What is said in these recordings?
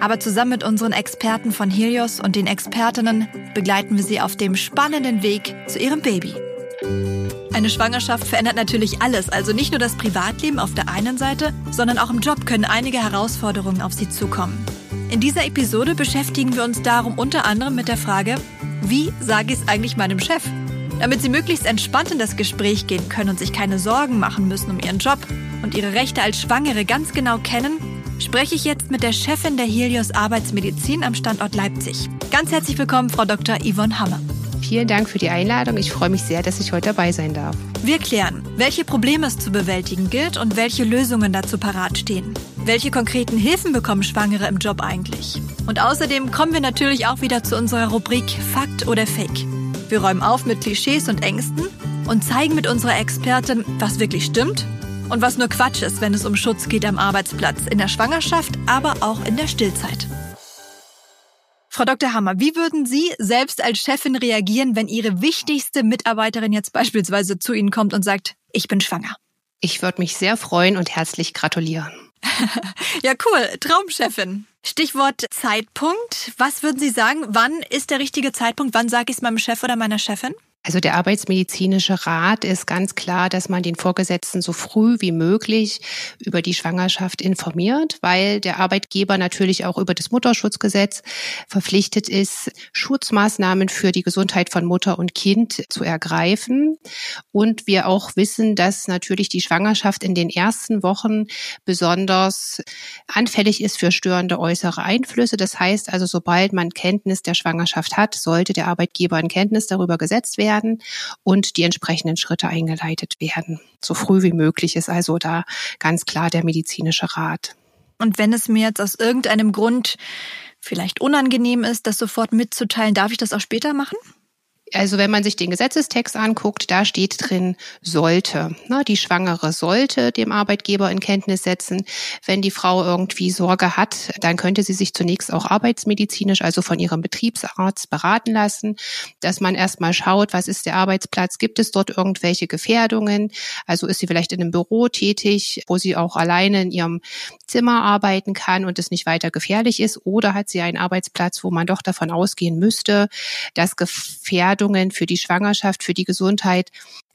Aber zusammen mit unseren Experten von Helios und den Expertinnen begleiten wir sie auf dem spannenden Weg zu ihrem Baby. Eine Schwangerschaft verändert natürlich alles, also nicht nur das Privatleben auf der einen Seite, sondern auch im Job können einige Herausforderungen auf sie zukommen. In dieser Episode beschäftigen wir uns darum unter anderem mit der Frage, wie sage ich es eigentlich meinem Chef? Damit Sie möglichst entspannt in das Gespräch gehen können und sich keine Sorgen machen müssen um Ihren Job und Ihre Rechte als Schwangere ganz genau kennen, spreche ich jetzt mit der Chefin der Helios Arbeitsmedizin am Standort Leipzig. Ganz herzlich willkommen, Frau Dr. Yvonne Hammer. Vielen Dank für die Einladung. Ich freue mich sehr, dass ich heute dabei sein darf. Wir klären, welche Probleme es zu bewältigen gilt und welche Lösungen dazu parat stehen. Welche konkreten Hilfen bekommen Schwangere im Job eigentlich? Und außerdem kommen wir natürlich auch wieder zu unserer Rubrik Fakt oder Fake. Wir räumen auf mit Klischees und Ängsten und zeigen mit unserer Expertin, was wirklich stimmt und was nur Quatsch ist, wenn es um Schutz geht am Arbeitsplatz, in der Schwangerschaft, aber auch in der Stillzeit. Frau Dr. Hammer, wie würden Sie selbst als Chefin reagieren, wenn Ihre wichtigste Mitarbeiterin jetzt beispielsweise zu Ihnen kommt und sagt, ich bin schwanger? Ich würde mich sehr freuen und herzlich gratulieren. ja, cool. Traumchefin. Stichwort Zeitpunkt. Was würden Sie sagen? Wann ist der richtige Zeitpunkt? Wann sage ich es meinem Chef oder meiner Chefin? Also der Arbeitsmedizinische Rat ist ganz klar, dass man den Vorgesetzten so früh wie möglich über die Schwangerschaft informiert, weil der Arbeitgeber natürlich auch über das Mutterschutzgesetz verpflichtet ist, Schutzmaßnahmen für die Gesundheit von Mutter und Kind zu ergreifen. Und wir auch wissen, dass natürlich die Schwangerschaft in den ersten Wochen besonders anfällig ist für störende äußere Einflüsse. Das heißt also, sobald man Kenntnis der Schwangerschaft hat, sollte der Arbeitgeber in Kenntnis darüber gesetzt werden werden und die entsprechenden Schritte eingeleitet werden. So früh wie möglich ist also da ganz klar der medizinische Rat. Und wenn es mir jetzt aus irgendeinem Grund vielleicht unangenehm ist, das sofort mitzuteilen, darf ich das auch später machen? Also wenn man sich den Gesetzestext anguckt, da steht drin sollte. Die Schwangere sollte dem Arbeitgeber in Kenntnis setzen. Wenn die Frau irgendwie Sorge hat, dann könnte sie sich zunächst auch arbeitsmedizinisch, also von ihrem Betriebsarzt beraten lassen, dass man erstmal schaut, was ist der Arbeitsplatz, gibt es dort irgendwelche Gefährdungen? Also ist sie vielleicht in einem Büro tätig, wo sie auch alleine in ihrem Zimmer arbeiten kann und es nicht weiter gefährlich ist? Oder hat sie einen Arbeitsplatz, wo man doch davon ausgehen müsste, dass Gefährdungen Gefährdungen für die Schwangerschaft, für die Gesundheit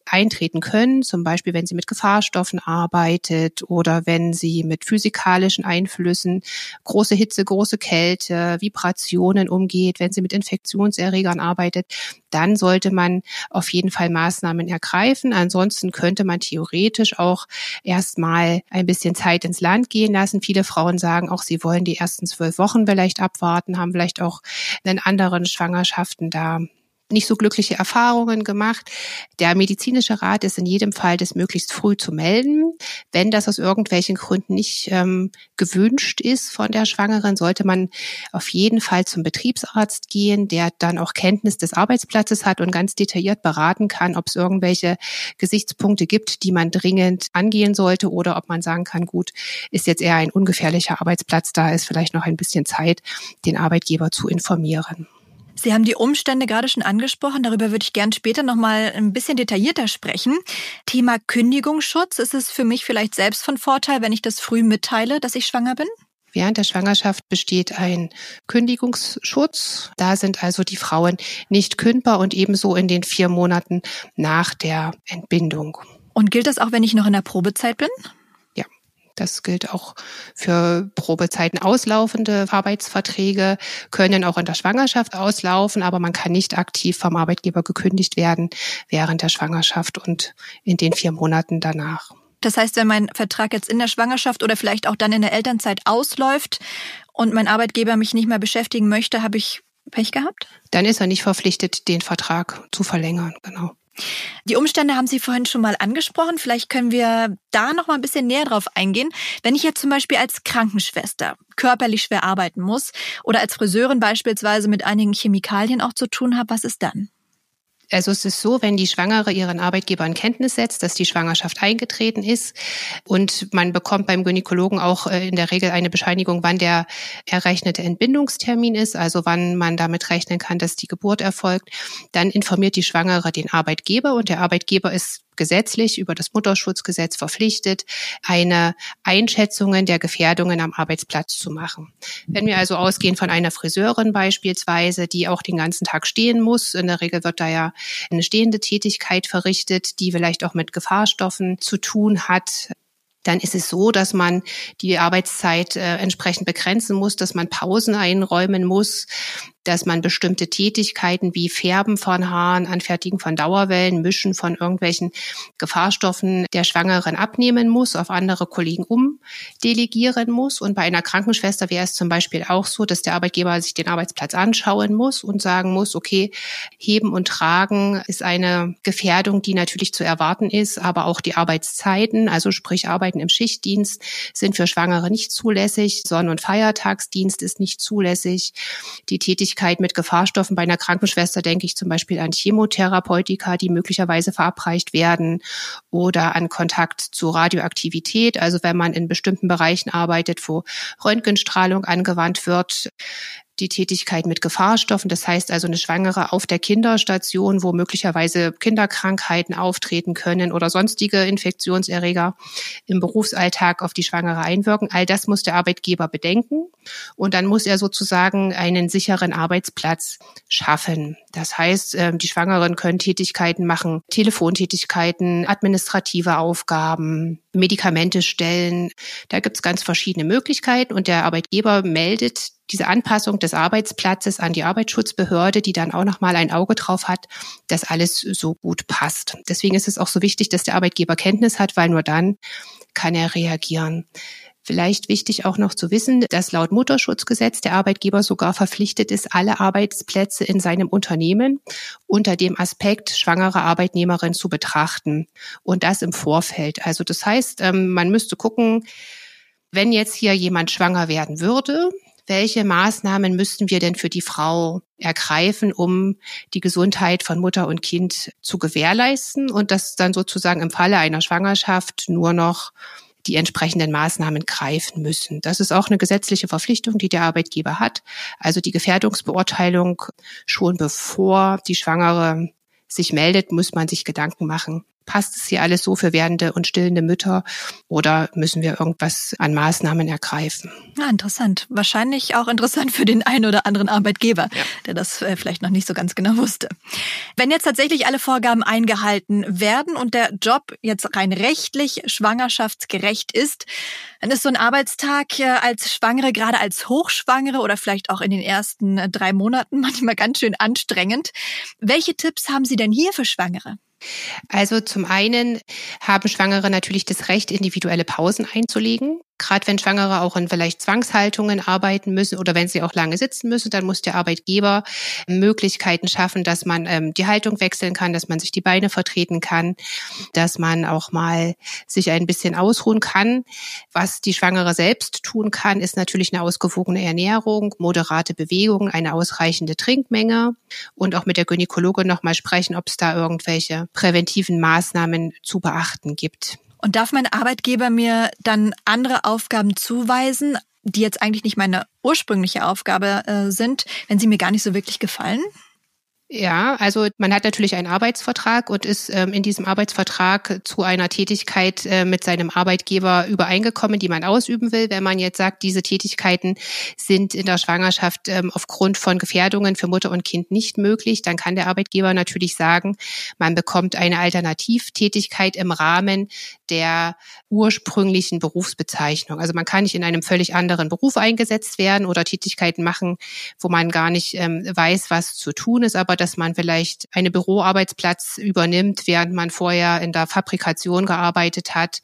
eintreten können, zum Beispiel wenn sie mit Gefahrstoffen arbeitet oder wenn sie mit physikalischen Einflüssen, große Hitze, große Kälte, Vibrationen umgeht, wenn sie mit Infektionserregern arbeitet, dann sollte man auf jeden Fall Maßnahmen ergreifen. Ansonsten könnte man theoretisch auch erstmal ein bisschen Zeit ins Land gehen lassen. Viele Frauen sagen auch, sie wollen die ersten zwölf Wochen vielleicht abwarten, haben vielleicht auch in anderen Schwangerschaften da nicht so glückliche Erfahrungen gemacht. Der medizinische Rat ist in jedem Fall, das möglichst früh zu melden. Wenn das aus irgendwelchen Gründen nicht ähm, gewünscht ist von der Schwangeren, sollte man auf jeden Fall zum Betriebsarzt gehen, der dann auch Kenntnis des Arbeitsplatzes hat und ganz detailliert beraten kann, ob es irgendwelche Gesichtspunkte gibt, die man dringend angehen sollte oder ob man sagen kann, gut, ist jetzt eher ein ungefährlicher Arbeitsplatz, da ist vielleicht noch ein bisschen Zeit, den Arbeitgeber zu informieren. Sie haben die Umstände gerade schon angesprochen. Darüber würde ich gern später noch mal ein bisschen detaillierter sprechen. Thema Kündigungsschutz. Ist es für mich vielleicht selbst von Vorteil, wenn ich das früh mitteile, dass ich schwanger bin? Während der Schwangerschaft besteht ein Kündigungsschutz. Da sind also die Frauen nicht kündbar und ebenso in den vier Monaten nach der Entbindung. Und gilt das auch, wenn ich noch in der Probezeit bin? Das gilt auch für Probezeiten auslaufende Arbeitsverträge, können auch in der Schwangerschaft auslaufen, aber man kann nicht aktiv vom Arbeitgeber gekündigt werden während der Schwangerschaft und in den vier Monaten danach. Das heißt, wenn mein Vertrag jetzt in der Schwangerschaft oder vielleicht auch dann in der Elternzeit ausläuft und mein Arbeitgeber mich nicht mehr beschäftigen möchte, habe ich Pech gehabt? Dann ist er nicht verpflichtet, den Vertrag zu verlängern, genau. Die Umstände haben Sie vorhin schon mal angesprochen. Vielleicht können wir da noch mal ein bisschen näher drauf eingehen. Wenn ich jetzt zum Beispiel als Krankenschwester körperlich schwer arbeiten muss oder als Friseurin beispielsweise mit einigen Chemikalien auch zu tun habe, was ist dann? Also es ist so, wenn die Schwangere ihren Arbeitgeber in Kenntnis setzt, dass die Schwangerschaft eingetreten ist und man bekommt beim Gynäkologen auch äh, in der Regel eine Bescheinigung, wann der errechnete Entbindungstermin ist, also wann man damit rechnen kann, dass die Geburt erfolgt, dann informiert die Schwangere den Arbeitgeber und der Arbeitgeber ist gesetzlich über das Mutterschutzgesetz verpflichtet, eine Einschätzungen der Gefährdungen am Arbeitsplatz zu machen. Wenn wir also ausgehen von einer Friseurin beispielsweise, die auch den ganzen Tag stehen muss, in der Regel wird da ja eine stehende Tätigkeit verrichtet, die vielleicht auch mit Gefahrstoffen zu tun hat, dann ist es so, dass man die Arbeitszeit äh, entsprechend begrenzen muss, dass man Pausen einräumen muss, dass man bestimmte Tätigkeiten wie Färben von Haaren, Anfertigen von Dauerwellen, Mischen von irgendwelchen Gefahrstoffen der Schwangeren abnehmen muss, auf andere Kollegen umdelegieren muss. Und bei einer Krankenschwester wäre es zum Beispiel auch so, dass der Arbeitgeber sich den Arbeitsplatz anschauen muss und sagen muss, okay, Heben und Tragen ist eine Gefährdung, die natürlich zu erwarten ist, aber auch die Arbeitszeiten, also sprich Arbeiten im Schichtdienst, sind für Schwangere nicht zulässig. Sonn- und Feiertagsdienst ist nicht zulässig. Die Tätigkeit Tätigkeit mit Gefahrstoffen. Bei einer Krankenschwester denke ich zum Beispiel an Chemotherapeutika, die möglicherweise verabreicht werden oder an Kontakt zu Radioaktivität. Also wenn man in bestimmten Bereichen arbeitet, wo Röntgenstrahlung angewandt wird, die Tätigkeit mit Gefahrstoffen. Das heißt also eine Schwangere auf der Kinderstation, wo möglicherweise Kinderkrankheiten auftreten können oder sonstige Infektionserreger im Berufsalltag auf die Schwangere einwirken. All das muss der Arbeitgeber bedenken. Und dann muss er sozusagen einen sicheren Arbeitsplatz schaffen. Das heißt, ähm, die Schwangeren können Tätigkeiten machen, Telefontätigkeiten, administrative Aufgaben, Medikamente stellen. Da gibt es ganz verschiedene Möglichkeiten und der Arbeitgeber meldet diese Anpassung des Arbeitsplatzes an die Arbeitsschutzbehörde, die dann auch nochmal ein Auge drauf hat, dass alles so gut passt. Deswegen ist es auch so wichtig, dass der Arbeitgeber Kenntnis hat, weil nur dann kann er reagieren. Vielleicht wichtig auch noch zu wissen, dass laut Mutterschutzgesetz der Arbeitgeber sogar verpflichtet ist, alle Arbeitsplätze in seinem Unternehmen unter dem Aspekt schwangere Arbeitnehmerin zu betrachten. Und das im Vorfeld. Also das heißt, ähm, man müsste gucken, wenn jetzt hier jemand schwanger werden würde, welche Maßnahmen müssten wir denn für die Frau ergreifen, um die Gesundheit von Mutter und Kind zu gewährleisten und das dann sozusagen im Falle einer Schwangerschaft nur noch die entsprechenden Maßnahmen greifen müssen. Das ist auch eine gesetzliche Verpflichtung, die der Arbeitgeber hat. Also die Gefährdungsbeurteilung schon bevor die Schwangere sich meldet, muss man sich Gedanken machen, Passt es hier alles so für werdende und stillende Mütter oder müssen wir irgendwas an Maßnahmen ergreifen? Ja, interessant. Wahrscheinlich auch interessant für den einen oder anderen Arbeitgeber, ja. der das äh, vielleicht noch nicht so ganz genau wusste. Wenn jetzt tatsächlich alle Vorgaben eingehalten werden und der Job jetzt rein rechtlich schwangerschaftsgerecht ist, dann ist so ein Arbeitstag als Schwangere, gerade als Hochschwangere oder vielleicht auch in den ersten äh, drei Monaten manchmal ganz schön anstrengend. Welche Tipps haben Sie denn hier für Schwangere? Also zum einen haben Schwangere natürlich das Recht, individuelle Pausen einzulegen gerade wenn Schwangere auch in vielleicht Zwangshaltungen arbeiten müssen oder wenn sie auch lange sitzen müssen, dann muss der Arbeitgeber Möglichkeiten schaffen, dass man ähm, die Haltung wechseln kann, dass man sich die Beine vertreten kann, dass man auch mal sich ein bisschen ausruhen kann. Was die Schwangere selbst tun kann, ist natürlich eine ausgewogene Ernährung, moderate Bewegung, eine ausreichende Trinkmenge und auch mit der Gynäkologin nochmal sprechen, ob es da irgendwelche präventiven Maßnahmen zu beachten gibt. Und darf mein Arbeitgeber mir dann andere Aufgaben zuweisen, die jetzt eigentlich nicht meine ursprüngliche Aufgabe äh, sind, wenn sie mir gar nicht so wirklich gefallen? Ja, also man hat natürlich einen Arbeitsvertrag und ist ähm, in diesem Arbeitsvertrag zu einer Tätigkeit äh, mit seinem Arbeitgeber übereingekommen, die man ausüben will. Wenn man jetzt sagt, diese Tätigkeiten sind in der Schwangerschaft ähm, aufgrund von Gefährdungen für Mutter und Kind nicht möglich, dann kann der Arbeitgeber natürlich sagen, man bekommt eine Alternativtätigkeit im Rahmen der ursprünglichen Berufsbezeichnung. Also man kann nicht in einem völlig anderen Beruf eingesetzt werden oder Tätigkeiten machen, wo man gar nicht ähm, weiß, was zu tun ist, aber dass man vielleicht einen Büroarbeitsplatz übernimmt, während man vorher in der Fabrikation gearbeitet hat,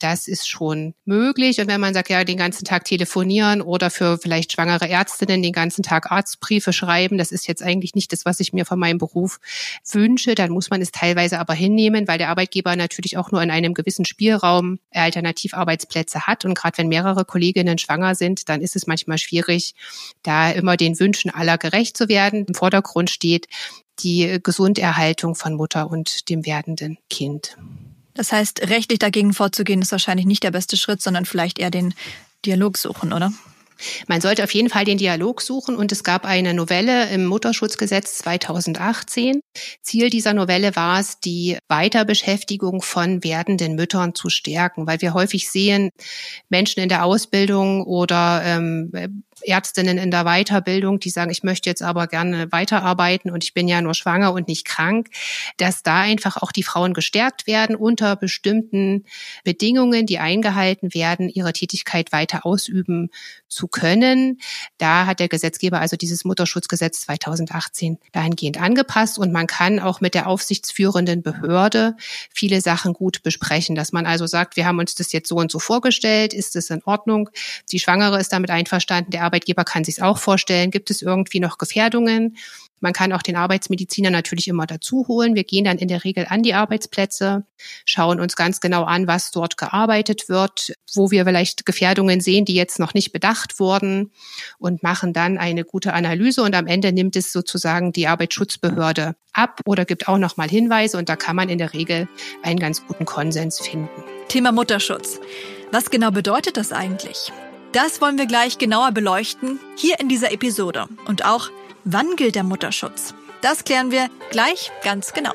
das ist schon möglich. Und wenn man sagt, ja, den ganzen Tag telefonieren oder für vielleicht schwangere Ärztinnen den ganzen Tag Arztbriefe schreiben, das ist jetzt eigentlich nicht das, was ich mir von meinem Beruf wünsche, dann muss man es teilweise aber hinnehmen, weil der Arbeitgeber natürlich auch nur in einem gewissen Spielraum Alternativarbeitsplätze hat. Und gerade wenn mehrere Kolleginnen schwanger sind, dann ist es manchmal schwierig, da immer den Wünschen aller gerecht zu werden. Im Vordergrund steht die Gesunderhaltung von Mutter und dem werdenden Kind. Das heißt, rechtlich dagegen vorzugehen, ist wahrscheinlich nicht der beste Schritt, sondern vielleicht eher den Dialog suchen, oder? Man sollte auf jeden Fall den Dialog suchen und es gab eine Novelle im Mutterschutzgesetz 2018. Ziel dieser Novelle war es, die Weiterbeschäftigung von werdenden Müttern zu stärken, weil wir häufig sehen, Menschen in der Ausbildung oder ähm, Ärztinnen in der Weiterbildung, die sagen, ich möchte jetzt aber gerne weiterarbeiten und ich bin ja nur schwanger und nicht krank, dass da einfach auch die Frauen gestärkt werden, unter bestimmten Bedingungen, die eingehalten werden, ihre Tätigkeit weiter ausüben zu können. Da hat der Gesetzgeber also dieses Mutterschutzgesetz 2018 dahingehend angepasst und man kann auch mit der aufsichtsführenden Behörde viele Sachen gut besprechen, dass man also sagt, wir haben uns das jetzt so und so vorgestellt, ist es in Ordnung? Die Schwangere ist damit einverstanden, der Arbeitgeber kann sich auch vorstellen, gibt es irgendwie noch Gefährdungen? Man kann auch den Arbeitsmediziner natürlich immer dazu holen. Wir gehen dann in der Regel an die Arbeitsplätze, schauen uns ganz genau an, was dort gearbeitet wird, wo wir vielleicht Gefährdungen sehen, die jetzt noch nicht bedacht wurden und machen dann eine gute Analyse und am Ende nimmt es sozusagen die Arbeitsschutzbehörde ab oder gibt auch noch mal Hinweise und da kann man in der Regel einen ganz guten Konsens finden. Thema Mutterschutz. Was genau bedeutet das eigentlich? Das wollen wir gleich genauer beleuchten, hier in dieser Episode. Und auch, wann gilt der Mutterschutz? Das klären wir gleich ganz genau.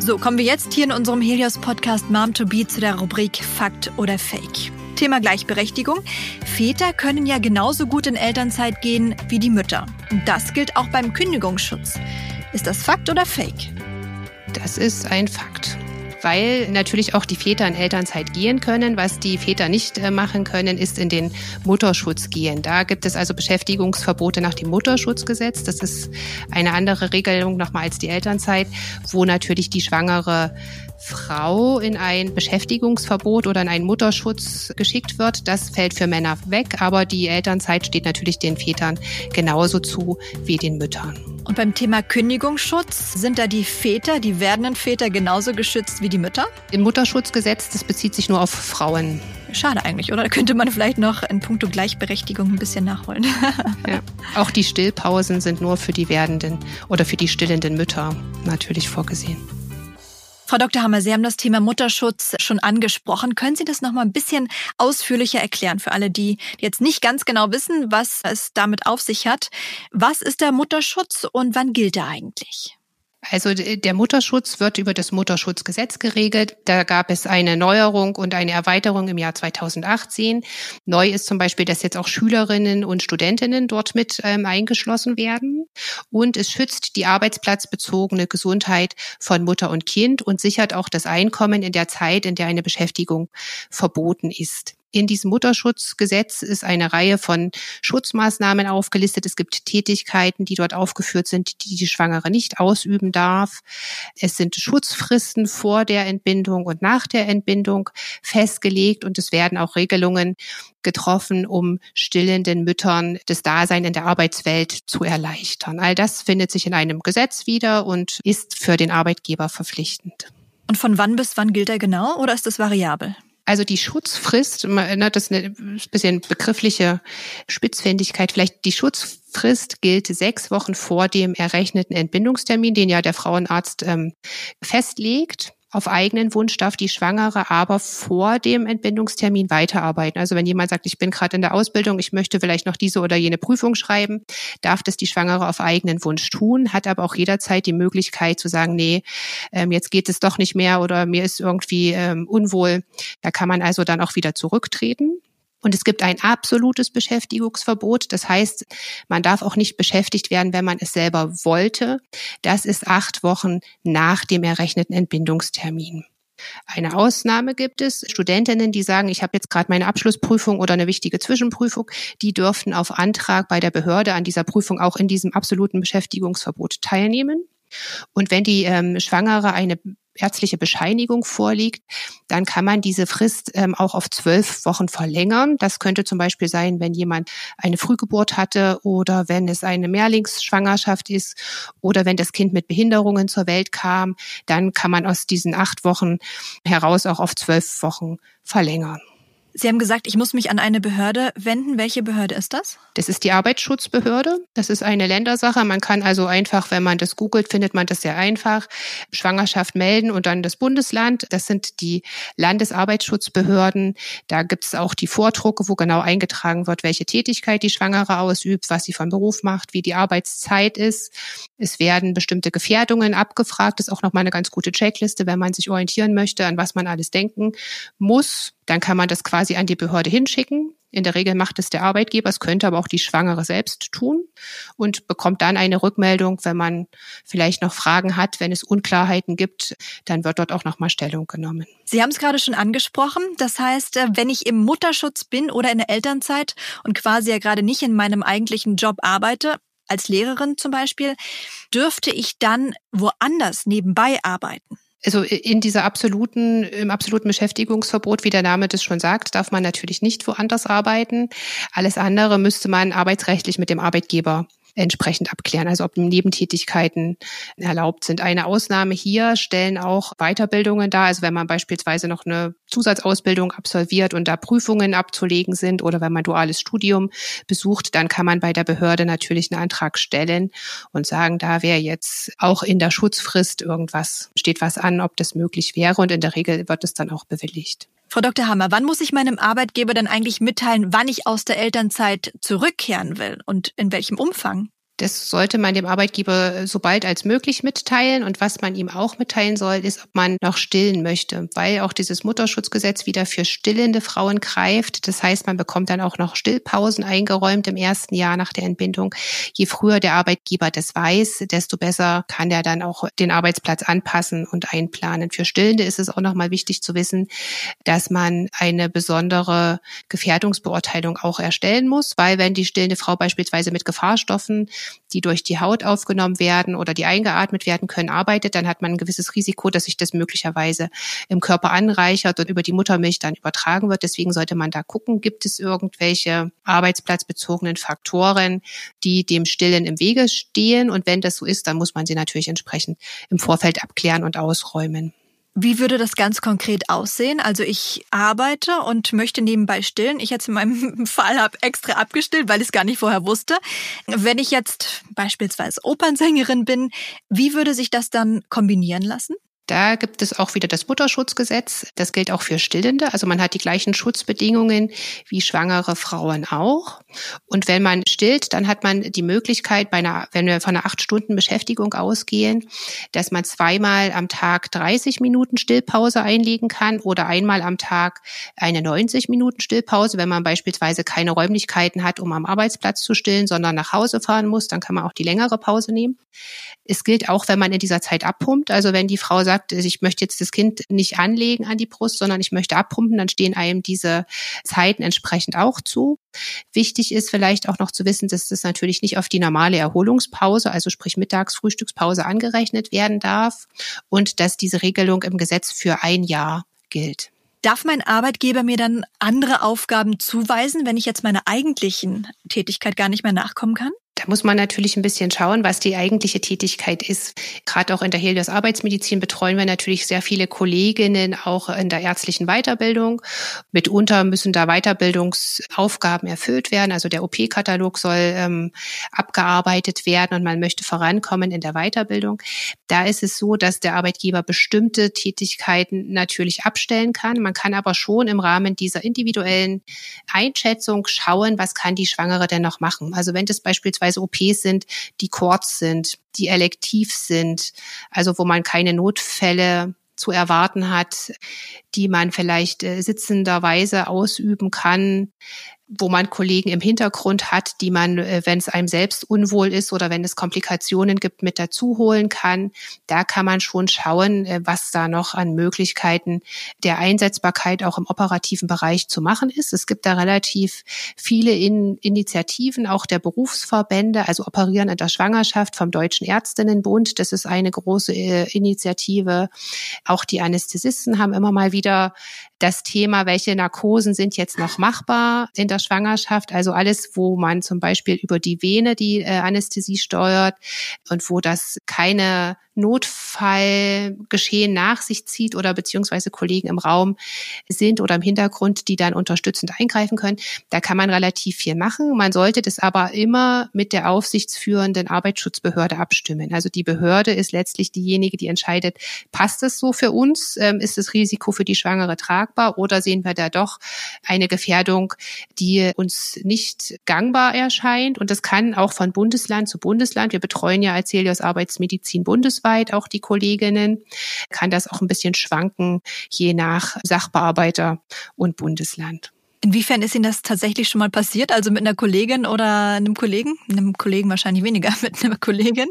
So, kommen wir jetzt hier in unserem Helios Podcast Mom to Be zu der Rubrik Fakt oder Fake. Thema Gleichberechtigung. Väter können ja genauso gut in Elternzeit gehen wie die Mütter. Und das gilt auch beim Kündigungsschutz. Ist das Fakt oder Fake? Das ist ein Fakt weil natürlich auch die Väter in Elternzeit gehen können. Was die Väter nicht äh, machen können, ist in den Mutterschutz gehen. Da gibt es also Beschäftigungsverbote nach dem Mutterschutzgesetz. Das ist eine andere Regelung nochmal als die Elternzeit, wo natürlich die schwangere Frau in ein Beschäftigungsverbot oder in einen Mutterschutz geschickt wird. Das fällt für Männer weg, aber die Elternzeit steht natürlich den Vätern genauso zu wie den Müttern. Und beim Thema Kündigungsschutz sind da die Väter, die werdenden Väter genauso geschützt wie die Mütter? Im Mutterschutzgesetz, das bezieht sich nur auf Frauen. Schade eigentlich, oder? Da könnte man vielleicht noch in puncto Gleichberechtigung ein bisschen nachholen. ja. Auch die Stillpausen sind nur für die werdenden oder für die stillenden Mütter natürlich vorgesehen. Frau Dr. Hammer, Sie haben das Thema Mutterschutz schon angesprochen. Können Sie das noch mal ein bisschen ausführlicher erklären für alle, die jetzt nicht ganz genau wissen, was es damit auf sich hat? Was ist der Mutterschutz und wann gilt er eigentlich? Also der Mutterschutz wird über das Mutterschutzgesetz geregelt. Da gab es eine Neuerung und eine Erweiterung im Jahr 2018. Neu ist zum Beispiel, dass jetzt auch Schülerinnen und Studentinnen dort mit ähm, eingeschlossen werden. Und es schützt die arbeitsplatzbezogene Gesundheit von Mutter und Kind und sichert auch das Einkommen in der Zeit, in der eine Beschäftigung verboten ist. In diesem Mutterschutzgesetz ist eine Reihe von Schutzmaßnahmen aufgelistet. Es gibt Tätigkeiten, die dort aufgeführt sind, die die Schwangere nicht ausüben darf. Es sind Schutzfristen vor der Entbindung und nach der Entbindung festgelegt und es werden auch Regelungen getroffen, um stillenden Müttern das Dasein in der Arbeitswelt zu erleichtern. All das findet sich in einem Gesetz wieder und ist für den Arbeitgeber verpflichtend. Und von wann bis wann gilt er genau oder ist das variabel? Also die Schutzfrist, ne, das ist eine bisschen begriffliche Spitzfindigkeit, vielleicht die Schutzfrist gilt sechs Wochen vor dem errechneten Entbindungstermin, den ja der Frauenarzt ähm, festlegt. Auf eigenen Wunsch darf die Schwangere aber vor dem Entbindungstermin weiterarbeiten. Also wenn jemand sagt, ich bin gerade in der Ausbildung, ich möchte vielleicht noch diese oder jene Prüfung schreiben, darf das die Schwangere auf eigenen Wunsch tun, hat aber auch jederzeit die Möglichkeit zu sagen, nee, ähm, jetzt geht es doch nicht mehr oder mir ist irgendwie ähm, unwohl. Da kann man also dann auch wieder zurücktreten. Und es gibt ein absolutes Beschäftigungsverbot. Das heißt, man darf auch nicht beschäftigt werden, wenn man es selber wollte. Das ist acht Wochen nach dem errechneten Entbindungstermin. Eine Ausnahme gibt es. Studentinnen, die sagen, ich habe jetzt gerade meine Abschlussprüfung oder eine wichtige Zwischenprüfung, die dürften auf Antrag bei der Behörde an dieser Prüfung auch in diesem absoluten Beschäftigungsverbot teilnehmen. Und wenn die ähm, Schwangere eine ärztliche Bescheinigung vorliegt, dann kann man diese Frist ähm, auch auf zwölf Wochen verlängern. Das könnte zum Beispiel sein, wenn jemand eine Frühgeburt hatte oder wenn es eine Mehrlingsschwangerschaft ist oder wenn das Kind mit Behinderungen zur Welt kam, dann kann man aus diesen acht Wochen heraus auch auf zwölf Wochen verlängern. Sie haben gesagt, ich muss mich an eine Behörde wenden. Welche Behörde ist das? Das ist die Arbeitsschutzbehörde. Das ist eine Ländersache. Man kann also einfach, wenn man das googelt, findet man das sehr einfach. Schwangerschaft melden und dann das Bundesland. Das sind die Landesarbeitsschutzbehörden. Da gibt es auch die Vordrucke, wo genau eingetragen wird, welche Tätigkeit die Schwangere ausübt, was sie von Beruf macht, wie die Arbeitszeit ist. Es werden bestimmte Gefährdungen abgefragt. Das ist auch nochmal eine ganz gute Checkliste, wenn man sich orientieren möchte, an was man alles denken muss. Dann kann man das quasi an die Behörde hinschicken. In der Regel macht es der Arbeitgeber, es könnte aber auch die Schwangere selbst tun und bekommt dann eine Rückmeldung, wenn man vielleicht noch Fragen hat, wenn es Unklarheiten gibt, dann wird dort auch nochmal Stellung genommen. Sie haben es gerade schon angesprochen. Das heißt, äh, wenn ich im Mutterschutz bin oder in der Elternzeit und quasi ja gerade nicht in meinem eigentlichen Job arbeite, als Lehrerin zum Beispiel, dürfte ich dann woanders nebenbei arbeiten? Also in dieser absoluten, im absoluten Beschäftigungsverbot, wie der Name das schon sagt, darf man natürlich nicht woanders arbeiten. Alles andere müsste man arbeitsrechtlich mit dem Arbeitgeber entsprechend abklären, also ob Nebentätigkeiten erlaubt sind. Eine Ausnahme hier stellen auch Weiterbildungen dar, also wenn man beispielsweise noch eine Zusatzausbildung absolviert und da Prüfungen abzulegen sind oder wenn man duales Studium besucht, dann kann man bei der Behörde natürlich einen Antrag stellen und sagen, da wäre jetzt auch in der Schutzfrist irgendwas, steht was an, ob das möglich wäre und in der Regel wird es dann auch bewilligt. Frau Dr. Hammer, wann muss ich meinem Arbeitgeber denn eigentlich mitteilen, wann ich aus der Elternzeit zurückkehren will und in welchem Umfang? Das sollte man dem Arbeitgeber so bald als möglich mitteilen. Und was man ihm auch mitteilen soll, ist, ob man noch stillen möchte, weil auch dieses Mutterschutzgesetz wieder für stillende Frauen greift. Das heißt, man bekommt dann auch noch Stillpausen eingeräumt im ersten Jahr nach der Entbindung. Je früher der Arbeitgeber das weiß, desto besser kann er dann auch den Arbeitsplatz anpassen und einplanen. Für Stillende ist es auch nochmal wichtig zu wissen, dass man eine besondere Gefährdungsbeurteilung auch erstellen muss, weil wenn die stillende Frau beispielsweise mit Gefahrstoffen die durch die Haut aufgenommen werden oder die eingeatmet werden können, arbeitet, dann hat man ein gewisses Risiko, dass sich das möglicherweise im Körper anreichert und über die Muttermilch dann übertragen wird. Deswegen sollte man da gucken, gibt es irgendwelche arbeitsplatzbezogenen Faktoren, die dem Stillen im Wege stehen. Und wenn das so ist, dann muss man sie natürlich entsprechend im Vorfeld abklären und ausräumen. Wie würde das ganz konkret aussehen? Also ich arbeite und möchte nebenbei stillen. Ich jetzt in meinem Fall habe extra abgestillt, weil ich es gar nicht vorher wusste. Wenn ich jetzt beispielsweise Opernsängerin bin, wie würde sich das dann kombinieren lassen? Da gibt es auch wieder das Mutterschutzgesetz. Das gilt auch für Stillende. Also man hat die gleichen Schutzbedingungen wie schwangere Frauen auch. Und wenn man stillt, dann hat man die Möglichkeit, bei einer, wenn wir von einer acht Stunden Beschäftigung ausgehen, dass man zweimal am Tag 30 Minuten Stillpause einlegen kann oder einmal am Tag eine 90 Minuten Stillpause. Wenn man beispielsweise keine Räumlichkeiten hat, um am Arbeitsplatz zu stillen, sondern nach Hause fahren muss, dann kann man auch die längere Pause nehmen. Es gilt auch, wenn man in dieser Zeit abpumpt. Also wenn die Frau sagt, ich möchte jetzt das Kind nicht anlegen an die Brust, sondern ich möchte abpumpen, dann stehen einem diese Zeiten entsprechend auch zu. Wichtig ist vielleicht auch noch zu wissen, dass das natürlich nicht auf die normale Erholungspause, also sprich Mittags-, Frühstückspause angerechnet werden darf und dass diese Regelung im Gesetz für ein Jahr gilt. Darf mein Arbeitgeber mir dann andere Aufgaben zuweisen, wenn ich jetzt meiner eigentlichen Tätigkeit gar nicht mehr nachkommen kann? Da muss man natürlich ein bisschen schauen, was die eigentliche Tätigkeit ist. Gerade auch in der Helios Arbeitsmedizin betreuen wir natürlich sehr viele Kolleginnen auch in der ärztlichen Weiterbildung. Mitunter müssen da Weiterbildungsaufgaben erfüllt werden. Also der OP-Katalog soll ähm, abgearbeitet werden und man möchte vorankommen in der Weiterbildung. Da ist es so, dass der Arbeitgeber bestimmte Tätigkeiten natürlich abstellen kann. Man kann aber schon im Rahmen dieser individuellen Einschätzung schauen, was kann die Schwangere denn noch machen. Also wenn das beispielsweise beispielsweise OPs sind, die kurz sind, die elektiv sind, also wo man keine Notfälle zu erwarten hat, die man vielleicht äh, sitzenderweise ausüben kann, wo man Kollegen im Hintergrund hat, die man, äh, wenn es einem selbst unwohl ist oder wenn es Komplikationen gibt, mit dazu holen kann. Da kann man schon schauen, äh, was da noch an Möglichkeiten der Einsetzbarkeit auch im operativen Bereich zu machen ist. Es gibt da relativ viele in Initiativen, auch der Berufsverbände, also Operieren in der Schwangerschaft vom Deutschen Ärztinnenbund. Das ist eine große Initiative. Auch die Anästhesisten haben immer mal wieder wieder das Thema, welche Narkosen sind jetzt noch machbar in der Schwangerschaft. Also alles, wo man zum Beispiel über die Vene die äh, Anästhesie steuert und wo das keine Notfallgeschehen nach sich zieht oder beziehungsweise Kollegen im Raum sind oder im Hintergrund, die dann unterstützend eingreifen können. Da kann man relativ viel machen. Man sollte das aber immer mit der aufsichtsführenden Arbeitsschutzbehörde abstimmen. Also die Behörde ist letztlich diejenige, die entscheidet, passt das so für uns? Ähm, ist das Risiko für die Schwangere tragbar oder sehen wir da doch eine Gefährdung, die uns nicht gangbar erscheint? Und das kann auch von Bundesland zu Bundesland. Wir betreuen ja als Helios Arbeitsmedizin bundesweit bundesweit auch die Kolleginnen, kann das auch ein bisschen schwanken, je nach Sachbearbeiter und Bundesland. Inwiefern ist Ihnen das tatsächlich schon mal passiert? Also mit einer Kollegin oder einem Kollegen? Einem Kollegen wahrscheinlich weniger, mit einer Kollegin.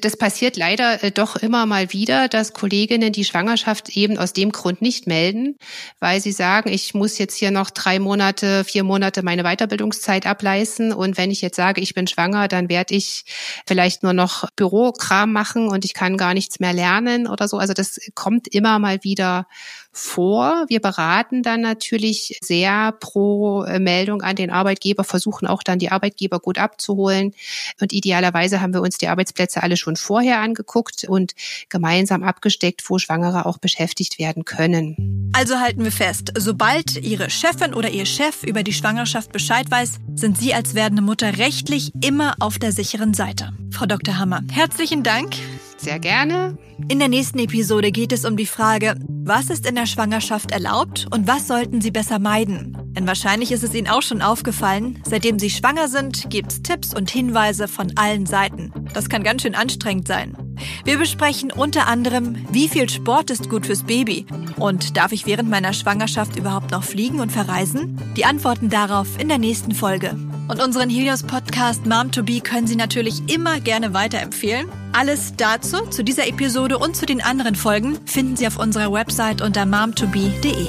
Das passiert leider äh, doch immer mal wieder, dass Kolleginnen die Schwangerschaft eben aus dem Grund nicht melden, weil sie sagen, ich muss jetzt hier noch drei Monate, vier Monate meine Weiterbildungszeit ableisten und wenn ich jetzt sage, ich bin schwanger, dann werde ich vielleicht nur noch Bürokram machen und ich kann gar nichts mehr lernen oder so. Also das kommt immer mal wieder vor. Wir beraten dann natürlich sehr pro äh, Meldung an den Arbeitgeber, versuchen auch dann die Arbeitgeber gut abzuholen. Und idealerweise haben wir uns die Arbeitsplätze alle schon vorher angeguckt und gemeinsam abgesteckt, wo Schwangere auch beschäftigt werden können. Also halten wir fest, sobald Ihre Chefin oder Ihr Chef über die Schwangerschaft Bescheid weiß, sind Sie als werdende Mutter rechtlich immer auf der sicheren Seite. Frau Dr. Hammer, herzlichen Dank. Sehr gerne. In der nächsten Episode geht es um die Frage, was ist in der Schwangerschaft erlaubt und was sollten Sie besser meiden? Denn wahrscheinlich ist es Ihnen auch schon aufgefallen, seitdem Sie schwanger sind, gibt es Tipps und Hinweise von allen Seiten. Das kann ganz schön anstrengend sein. Wir besprechen unter anderem, wie viel Sport ist gut fürs Baby und darf ich während meiner Schwangerschaft überhaupt noch fliegen und verreisen? Die Antworten darauf in der nächsten Folge. Und unseren Helios Podcast Mom to Be können Sie natürlich immer gerne weiterempfehlen. Alles dazu, zu dieser Episode und zu den anderen Folgen finden Sie auf unserer Website unter momtobe.de.